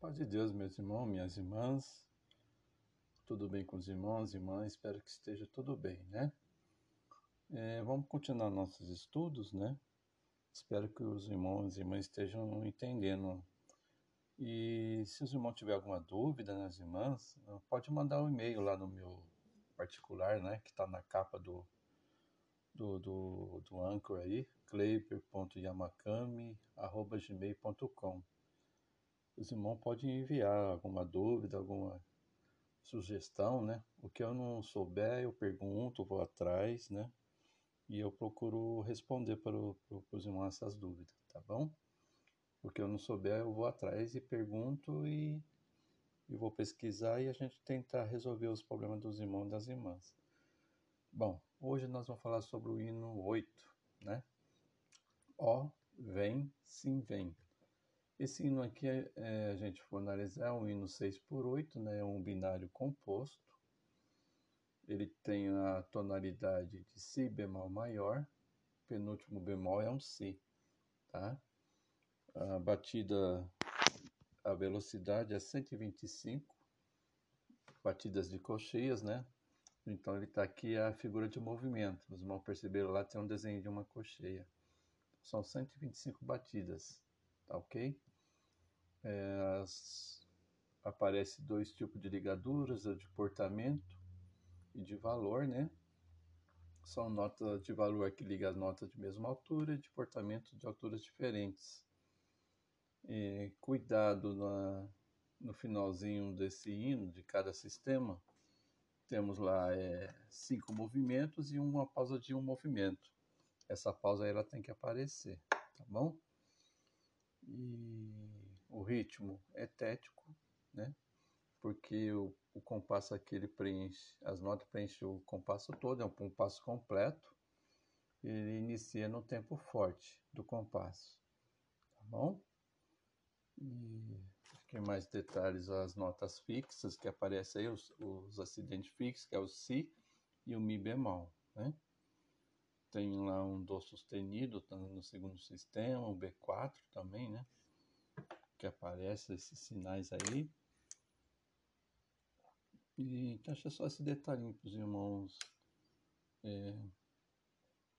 Paz de Deus, meus irmãos, minhas irmãs. Tudo bem com os irmãos e irmãs? Espero que esteja tudo bem, né? É, vamos continuar nossos estudos, né? Espero que os irmãos e irmãs estejam entendendo. E se os irmãos tiverem alguma dúvida, nas né, irmãs, pode mandar um e-mail lá no meu particular, né? Que está na capa do, do, do, do Anchor aí, kleiber.yamakami.gmail.com os irmãos podem enviar alguma dúvida, alguma sugestão, né? O que eu não souber, eu pergunto, vou atrás, né? E eu procuro responder para, para os irmãos essas dúvidas, tá bom? O que eu não souber, eu vou atrás e pergunto e, e vou pesquisar e a gente tentar resolver os problemas dos irmãos e das irmãs. Bom, hoje nós vamos falar sobre o hino 8, né? Ó, vem, sim, vem. Esse hino aqui, é, a gente for analisar, é um hino 6 por 8, né? é um binário composto. Ele tem a tonalidade de Si bemol maior, penúltimo bemol é um Si. Tá? A batida, a velocidade é 125 batidas de cocheias, né? Então ele está aqui a figura de movimento. Os irmãos perceberam lá, tem um desenho de uma cocheia. São 125 batidas, tá ok? É, as, aparece dois tipos de ligaduras, a de portamento e de valor, né? São notas de valor que liga as notas de mesma altura e de portamento de alturas diferentes. E, cuidado na, no finalzinho desse hino, de cada sistema, temos lá é, cinco movimentos e uma pausa de um movimento. Essa pausa aí ela tem que aparecer, tá bom? E o ritmo é tético, né? Porque o, o compasso aqui ele preenche, as notas preenchem o compasso todo, é um compasso completo. Ele inicia no tempo forte do compasso, tá bom? E aqui mais detalhes as notas fixas que aparecem aí, os, os acidentes fixos, que é o Si e o Mi bemol, né? Tem lá um Dó sustenido tá no segundo sistema, um B4 também, né? Que aparece esses sinais aí. E acho só esse detalhinho para os irmãos é,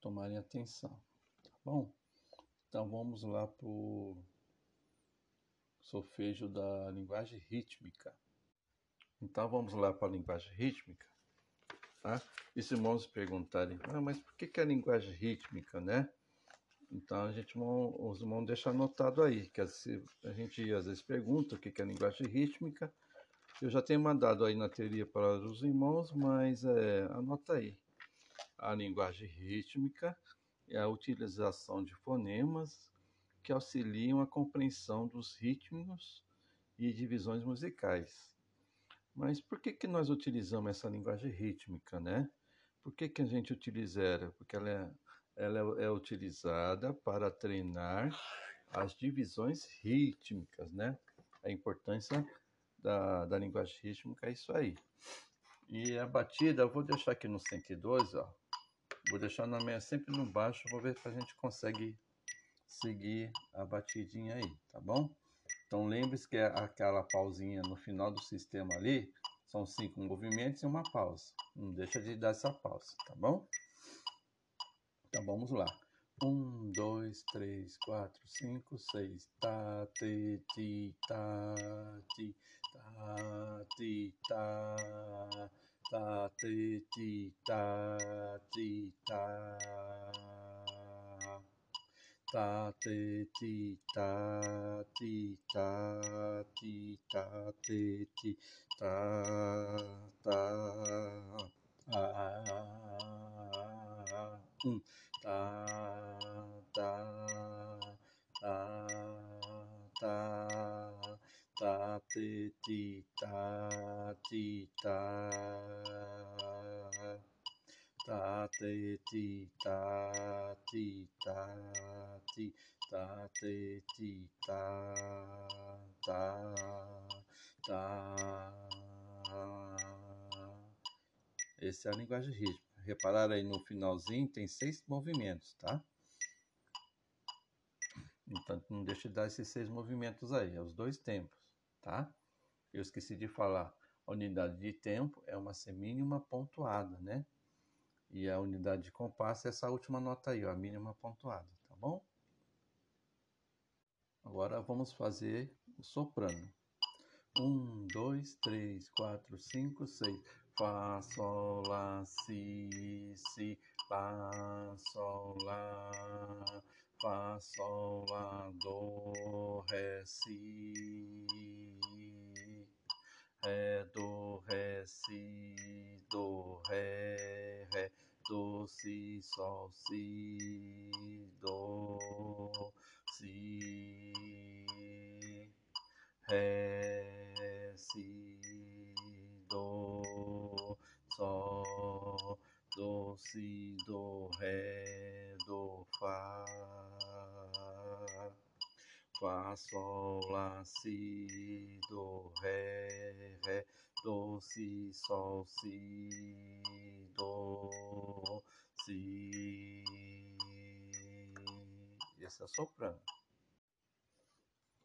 tomarem atenção, tá bom? Então vamos lá para o solfejo da linguagem rítmica. Então vamos lá para a linguagem rítmica, tá? E se irmãos perguntarem, ah, mas por que, que a linguagem rítmica, né? Então a gente os irmãos deixam anotado aí, que a gente às vezes pergunta o que é linguagem rítmica. Eu já tenho mandado aí na teoria para os irmãos, mas é, anota aí. A linguagem rítmica é a utilização de fonemas que auxiliam a compreensão dos ritmos e divisões musicais. Mas por que, que nós utilizamos essa linguagem rítmica, né? Por que, que a gente utiliza ela? Porque ela é ela é, é utilizada para treinar as divisões rítmicas, né? A importância da, da linguagem rítmica é isso aí. E a batida, eu vou deixar aqui no 102, ó. Vou deixar na minha sempre no baixo, vou ver se a gente consegue seguir a batidinha aí, tá bom? Então lembre-se que é aquela pausinha no final do sistema ali, são cinco movimentos e uma pausa. Não deixa de dar essa pausa, tá bom? Então vamos lá. Um, dois, três, quatro, cinco, seis. Tá, te, ti, tá, ti, tá, ti, tá. Tá, te, ti, tá, ti, tá. Tá, te, ti, tá, ti, tá, ti, te, ti, tá. Ah, um, tá, tá, tá, tá, tá, ti, ti, tá, ti, tá, tá, ti, ti, tá, ti, tá, ti, tá, ti, ti, tá, tá, tá. Essa é a linguagem rítmica. Repararam aí no finalzinho, tem seis movimentos, tá? Então, não deixe de dar esses seis movimentos aí, é os dois tempos, tá? Eu esqueci de falar, a unidade de tempo é uma semínima pontuada, né? E a unidade de compasso é essa última nota aí, ó, a mínima pontuada, tá bom? Agora vamos fazer o soprano. Um, dois, três, quatro, cinco, seis. Fá, Sol, Lá, Si, Si, Lá, Sol, Lá. Fá, Sol, Lá, Do, Ré, Si. Ré, Do, Ré, Si, Do, Ré, Ré. Do, Si, Sol, Si, Do, Si. Ré, Si, Do, Ré, Do, Fá. Fá, Sol, Lá, Si, Do, Ré, Ré, Do, Si, Sol, Si, Do, Si. Esse é soprano.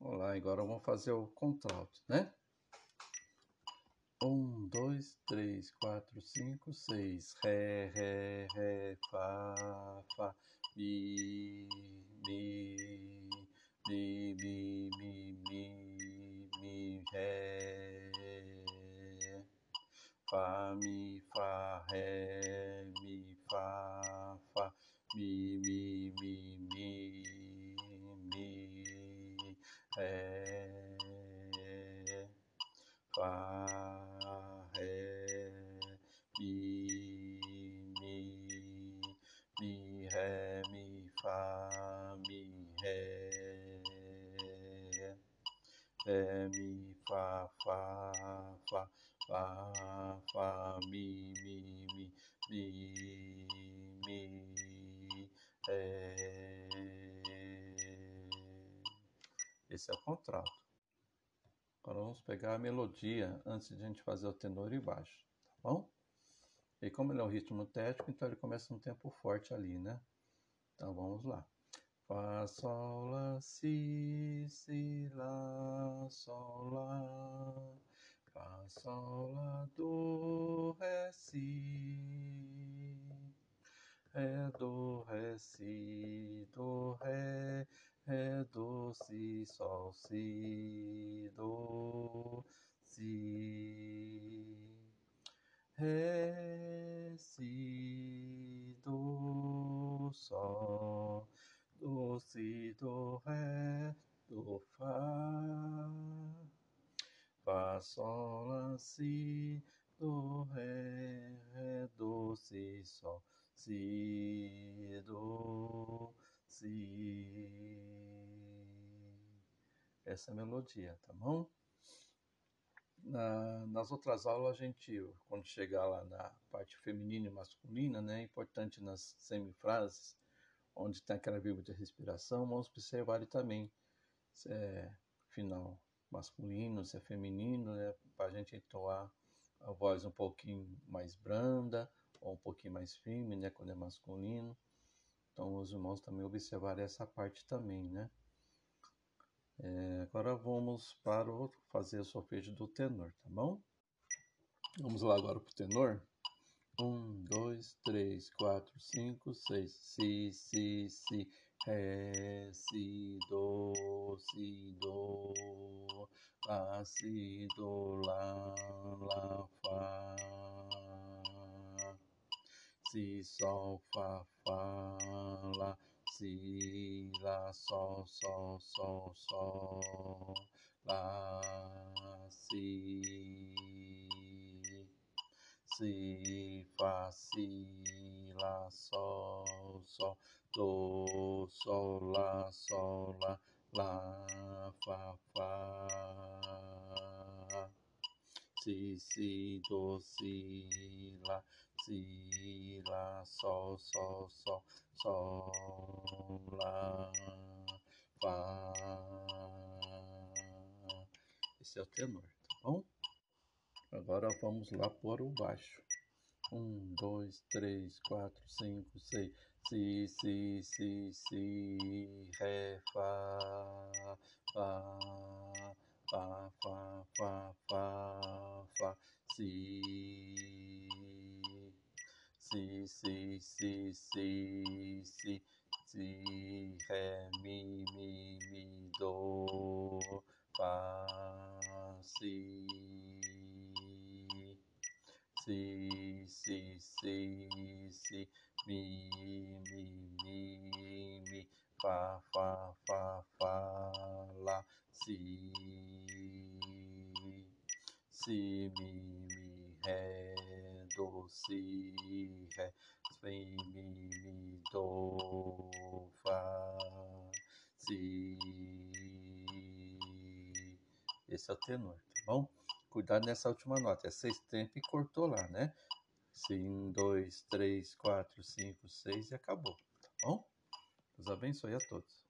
Vamos lá, agora vamos fazer o contralto, né? Um, dois, três, quatro, cinco, seis. Ré, ré, ré, fá, fá, mi, mi, mi, mi, mi, mi, mi, ré. Fá, mi, fá, ré, mi, fá, fá, mi, mi, Esse é o contralto. Agora vamos pegar a melodia antes de a gente fazer o tenor e baixo, tá bom? E como ele é um ritmo tético, então ele começa um tempo forte ali, né? Então vamos lá. Fá, Sol, Lá, Si, Si, Lá, Sol, Lá. Fá, Sol, Lá, Do, Ré, Si. Ré, Do, Ré, Si, Do, Ré, Ré, Do, Si, Sol, Si, Do, Si. Ré, Si, Do, Sol, Do, Si, Do, Ré, Do, Fá. Fá, Sol, Lá, Si, Do, Ré, Ré, Do, Si, Sol, Si, Do, Si. Essa é a melodia, tá bom? Na, nas outras aulas, a gente, quando chegar lá na parte feminina e masculina, né, é importante nas semifrases, onde tem aquela vírgula de respiração, vamos observar também se é final masculino, se é feminino, né, para a gente entoar a voz um pouquinho mais branda ou um pouquinho mais firme, né, quando é masculino. Então, os irmãos também observarem essa parte também, né? É, agora vamos para o, fazer o solfejo do tenor, tá bom? Vamos lá agora para o tenor. Um, dois, três, quatro, cinco, seis. Si, si, si. Ré, si, do, si, do. Lá, si, do, lá, lá, fá. Si, sol, fá, fá, lá. Si, lá, sol, sol, sol, sol, lá, si, si, fá, si, lá, sol, sol, do, sol, lá, sol, lá, lá, fá, fá, si, si, do, si, lá, si, lá, sol, sol, sol, sol, lá, fá. Esse é o tenor, tá bom? Agora vamos lá para o baixo. Um, dois, três, quatro, cinco, seis. Si, si, si, si, ré, fá, Fá, Fá, Fá, Fá, Fá, Si, Si, Si, Si, Si, Si, Si, Ré, Mi, Mi, Mi, Do, Fá, Si, Si, Si, Si, Si, Mi, Mi, Mi, Mi, Fá, Fá, Fá, Fá, Lá, Si, Si, Mi, Mi, Ré, Do, Si, Ré, Mi, Mi, Mi, Do, Fá, Si. Esse é o tenor, tá bom? Cuidado nessa última nota, é sextempo e cortou lá, né? Sim, dois, três, quatro, cinco, seis e acabou, tá bom? Deus abençoe a todos.